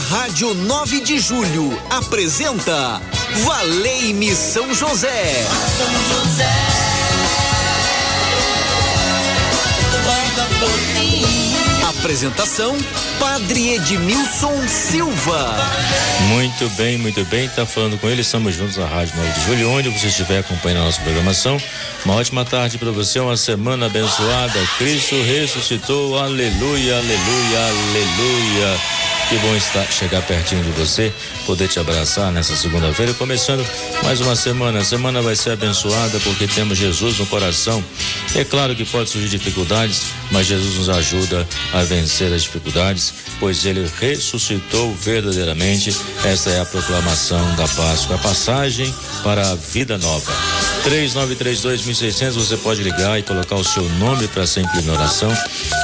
Rádio 9 de Julho apresenta Valei-me São José. São José. Apresentação Padre Edmilson Silva. Muito bem, muito bem. Tá falando com ele. Estamos juntos na Rádio 9 de Julho. Onde você estiver acompanhando a nossa programação. Uma ótima tarde para você. Uma semana abençoada. Cristo ressuscitou. Aleluia, aleluia, aleluia. Que bom estar, chegar pertinho de você, poder te abraçar nessa segunda-feira, começando mais uma semana. A semana vai ser abençoada porque temos Jesus no coração. É claro que pode surgir dificuldades, mas Jesus nos ajuda a vencer as dificuldades, pois ele ressuscitou verdadeiramente. Essa é a proclamação da Páscoa, a passagem para a vida nova. 3932.600, você pode ligar e colocar o seu nome para sempre em oração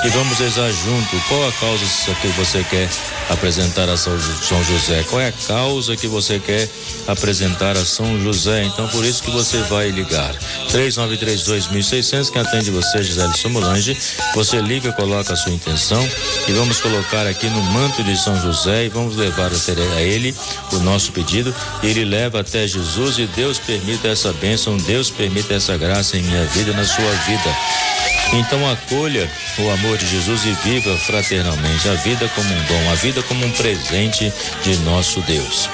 e vamos rezar junto. Qual a causa que você quer apresentar a São José? Qual é a causa que você quer apresentar a São José? Então, por isso que você vai ligar. 3932.600, quem atende você, Gisele Somolange. Você liga, coloca a sua intenção e vamos colocar aqui no manto de São José e vamos levar a ele o nosso pedido. Ele leva até Jesus e Deus permita essa bênção, Deus permita essa graça em minha vida e na sua vida. Então acolha o amor de Jesus e viva fraternalmente a vida como um dom, a vida como um presente de nosso Deus.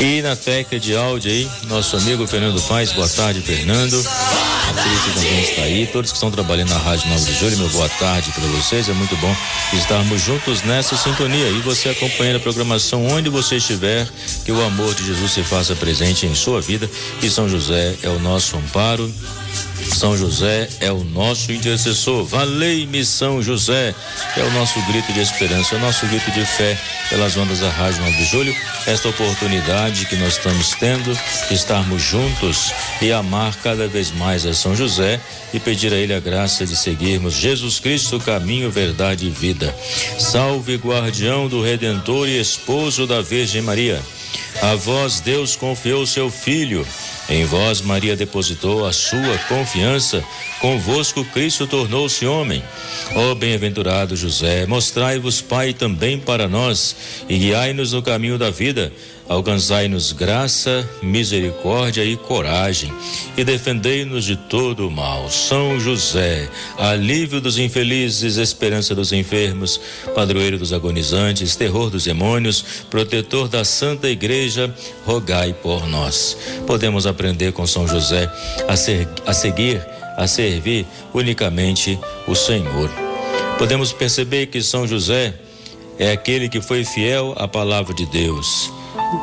E na técnica de áudio aí, nosso amigo Fernando Paz, boa tarde, Fernando. A Cris também está aí, todos que estão trabalhando na Rádio 9 de Julho, meu boa tarde para vocês. É muito bom estarmos juntos nessa sintonia e você acompanhando a programação onde você estiver, que o amor de Jesus se faça presente em sua vida e São José é o nosso amparo são José é o nosso intercessor. Valei-me São José é o nosso grito de esperança, é o nosso grito de fé pelas ondas da Rádio 9 de Julho. Esta oportunidade que nós estamos tendo de estarmos juntos e amar cada vez mais a São José e pedir a Ele a graça de seguirmos Jesus Cristo, caminho, verdade e vida. Salve, guardião do Redentor e esposo da Virgem Maria. A vós Deus confiou seu Filho em vós, Maria depositou a sua confiança, convosco Cristo tornou-se homem. Ó bem-aventurado José, mostrai-vos, Pai, também para nós, e guiai-nos no caminho da vida. Alcançai-nos graça, misericórdia e coragem, e defendei-nos de todo o mal. São José, alívio dos infelizes, esperança dos enfermos, padroeiro dos agonizantes, terror dos demônios, protetor da Santa Igreja, rogai por nós. Podemos aprender com São José a, ser, a seguir, a servir unicamente o Senhor. Podemos perceber que São José é aquele que foi fiel à palavra de Deus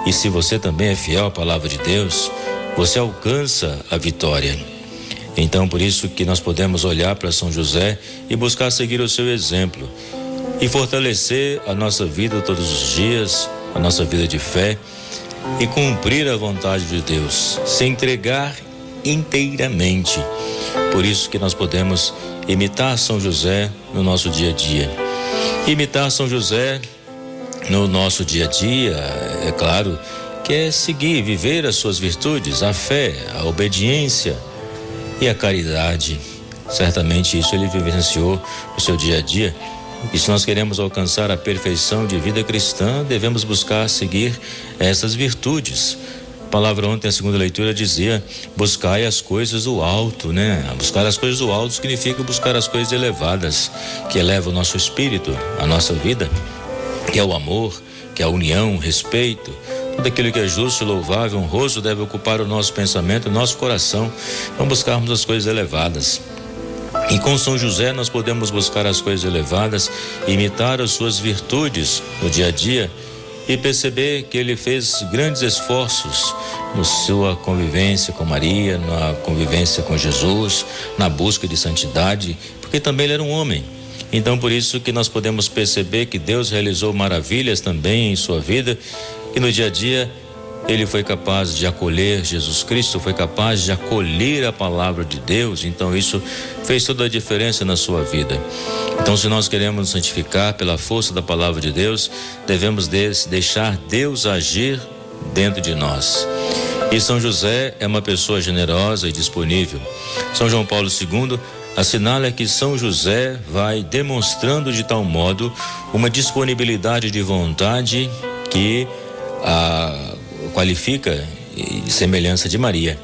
e se você também é fiel à palavra de Deus, você alcança a vitória. Então, por isso que nós podemos olhar para São José e buscar seguir o seu exemplo e fortalecer a nossa vida todos os dias, a nossa vida de fé e cumprir a vontade de Deus, se entregar inteiramente. Por isso que nós podemos imitar São José no nosso dia a dia. Imitar São José no nosso dia a dia, é claro, que é seguir, viver as suas virtudes, a fé, a obediência e a caridade. Certamente isso ele vivenciou no seu dia a dia. E se nós queremos alcançar a perfeição de vida cristã, devemos buscar seguir essas virtudes. A palavra ontem, a segunda leitura, dizia: buscai as coisas do alto, né? Buscar as coisas do alto significa buscar as coisas elevadas, que elevam o nosso espírito, a nossa vida que é o amor, que é a união, o respeito, tudo aquilo que é justo, louvável, honroso deve ocupar o nosso pensamento, o nosso coração. Vamos buscarmos as coisas elevadas. E com São José nós podemos buscar as coisas elevadas, imitar as suas virtudes no dia a dia e perceber que ele fez grandes esforços na sua convivência com Maria, na convivência com Jesus, na busca de santidade, porque também ele era um homem. Então, por isso que nós podemos perceber que Deus realizou maravilhas também em sua vida e no dia a dia ele foi capaz de acolher Jesus Cristo, foi capaz de acolher a palavra de Deus, então isso fez toda a diferença na sua vida. Então, se nós queremos santificar pela força da palavra de Deus, devemos deixar Deus agir dentro de nós. E São José é uma pessoa generosa e disponível. São João Paulo II assinala que São José vai demonstrando de tal modo uma disponibilidade de vontade que a qualifica semelhança de Maria.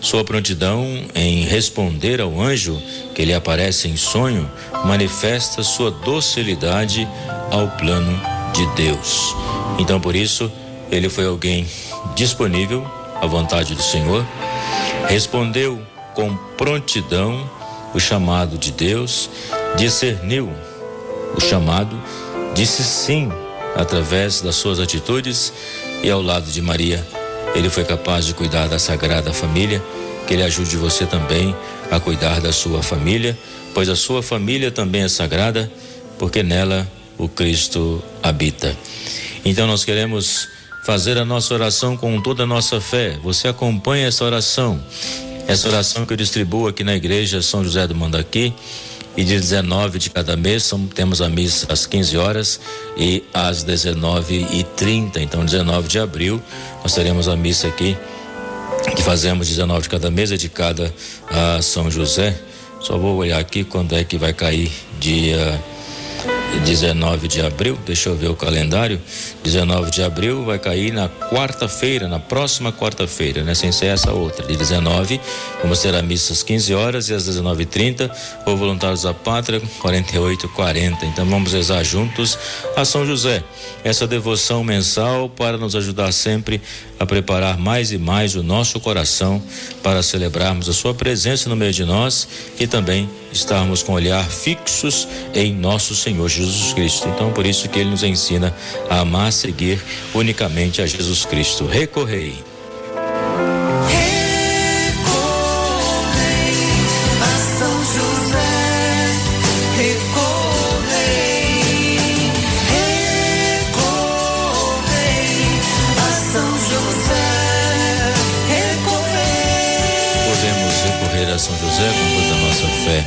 Sua prontidão em responder ao anjo que lhe aparece em sonho manifesta sua docilidade ao plano de Deus. Então, por isso, ele foi alguém disponível à vontade do Senhor, respondeu com prontidão o chamado de Deus, discerniu o chamado, disse sim através das suas atitudes e ao lado de Maria, ele foi capaz de cuidar da Sagrada Família. Que ele ajude você também a cuidar da sua família, pois a sua família também é sagrada, porque nela o Cristo habita. Então nós queremos fazer a nossa oração com toda a nossa fé. Você acompanha essa oração. Essa oração que eu distribuo aqui na igreja São José do Mandaqui e de 19 de cada mês são, temos a missa às 15 horas e às 19 e 30 Então, 19 de abril, nós teremos a missa aqui que fazemos 19 de cada mês, dedicada a São José. Só vou olhar aqui quando é que vai cair dia 19 de abril, deixa eu ver o calendário. 19 de abril vai cair na quarta-feira, na próxima quarta-feira, né? Sem ser essa outra. De 19, vamos ter a missa às 15 horas e às 19h30, o Voluntários da Pátria, 48 40. Então vamos rezar juntos a São José. Essa devoção mensal para nos ajudar sempre a preparar mais e mais o nosso coração para celebrarmos a sua presença no meio de nós e também estarmos com olhar fixos em nosso Senhor Jesus Cristo. Então, por isso que ele nos ensina a amar, seguir unicamente a Jesus Cristo. Recorrei. São José com toda a nossa fé.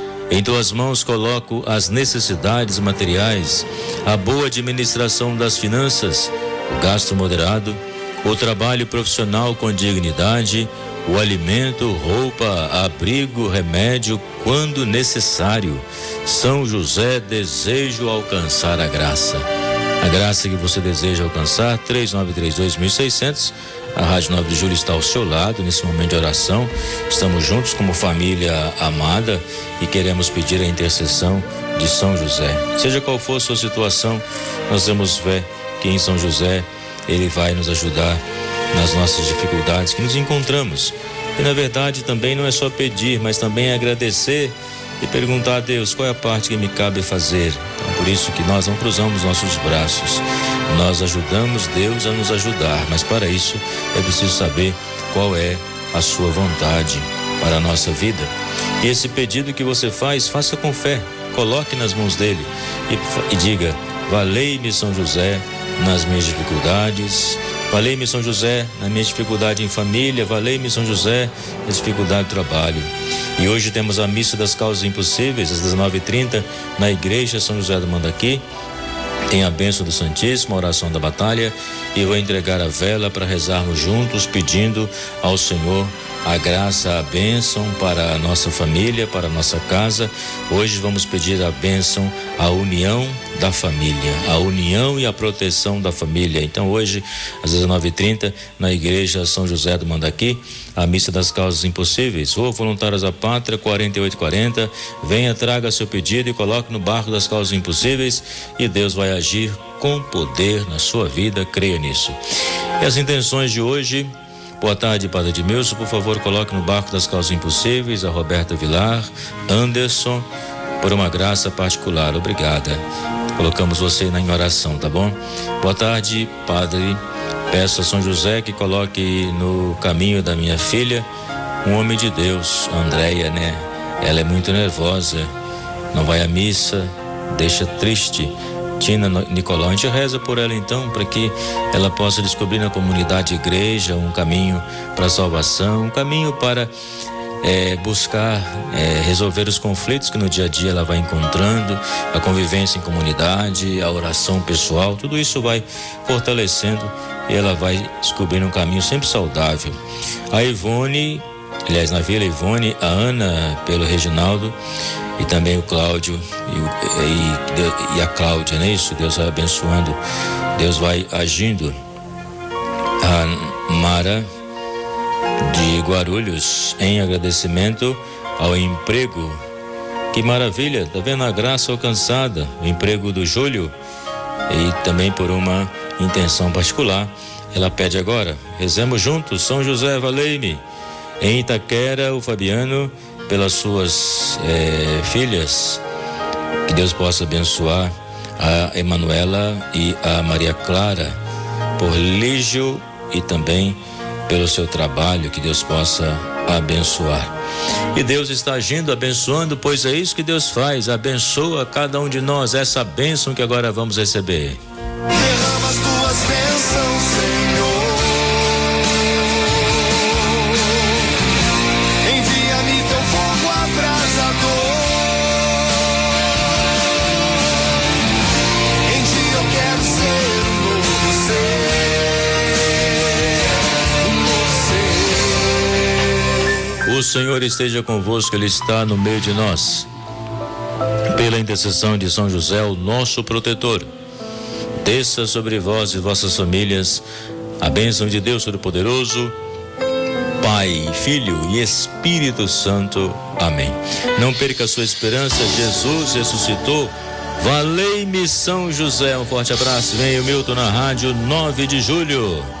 em tuas mãos coloco as necessidades materiais, a boa administração das finanças, o gasto moderado, o trabalho profissional com dignidade, o alimento, roupa, abrigo, remédio, quando necessário. São José, desejo alcançar a graça. A graça que você deseja alcançar, 3932 1600 a Rádio 9 de Julho está ao seu lado nesse momento de oração. Estamos juntos como família amada e queremos pedir a intercessão de São José. Seja qual for a sua situação, nós vamos ver que em São José ele vai nos ajudar nas nossas dificuldades que nos encontramos. E na verdade também não é só pedir, mas também é agradecer e perguntar a Deus qual é a parte que me cabe fazer. Então, por isso que nós não cruzamos nossos braços. Nós ajudamos Deus a nos ajudar, mas para isso é preciso saber qual é a sua vontade para a nossa vida. E esse pedido que você faz, faça com fé, coloque nas mãos dele e, e diga: Valei-me São José nas minhas dificuldades, valei-me São José na minha dificuldade em família, valei-me São José na dificuldade de trabalho. E hoje temos a missa das causas impossíveis, às 19h30, na igreja São José do Mandaqui. Tem a bênção do Santíssimo, a oração da batalha, e vou entregar a vela para rezarmos juntos, pedindo ao Senhor a graça, a bênção para a nossa família, para a nossa casa. Hoje vamos pedir a bênção, a união da família, a união e a proteção da família. Então hoje, às 19h30, na igreja São José do Mandaqui, a missa das causas impossíveis. Ou voluntários da pátria 4840, venha, traga seu pedido e coloque no barco das causas impossíveis e Deus vai agir com poder na sua vida, creia nisso. E as intenções de hoje Boa tarde, Padre Edmilson. Por favor, coloque no barco das causas impossíveis a Roberta Vilar, Anderson, por uma graça particular. Obrigada. Colocamos você na oração, tá bom? Boa tarde, Padre. Peço a São José que coloque no caminho da minha filha um homem de Deus, Andréia, né? Ela é muito nervosa, não vai à missa, deixa triste. Tina Nicolau, a gente reza por ela então, para que ela possa descobrir na comunidade igreja um caminho para a salvação, um caminho para é, buscar é, resolver os conflitos que no dia a dia ela vai encontrando, a convivência em comunidade, a oração pessoal, tudo isso vai fortalecendo e ela vai descobrindo um caminho sempre saudável. A Ivone aliás, na Vila Ivone, a Ana pelo Reginaldo e também o Cláudio e, e, e a Cláudia, não é isso? Deus vai abençoando, Deus vai agindo. A Mara de Guarulhos, em agradecimento ao emprego. Que maravilha, tá vendo a graça alcançada, o emprego do Júlio e também por uma intenção particular. Ela pede agora, rezemos juntos, São José, valei-me. Em Itaquera, o Fabiano, pelas suas é, filhas, que Deus possa abençoar a Emanuela e a Maria Clara, por Lígio e também pelo seu trabalho, que Deus possa abençoar. E Deus está agindo, abençoando, pois é isso que Deus faz, abençoa cada um de nós, essa bênção que agora vamos receber. Derrama as tuas bênçãos, Senhor. O Senhor esteja convosco, Ele está no meio de nós. Pela intercessão de São José, o nosso protetor, desça sobre vós e vossas famílias a bênção de Deus Todo-Poderoso, Pai, Filho e Espírito Santo. Amém. Não perca a sua esperança, Jesus ressuscitou. Valei-me São José. Um forte abraço. Vem o Milton na rádio 9 de julho.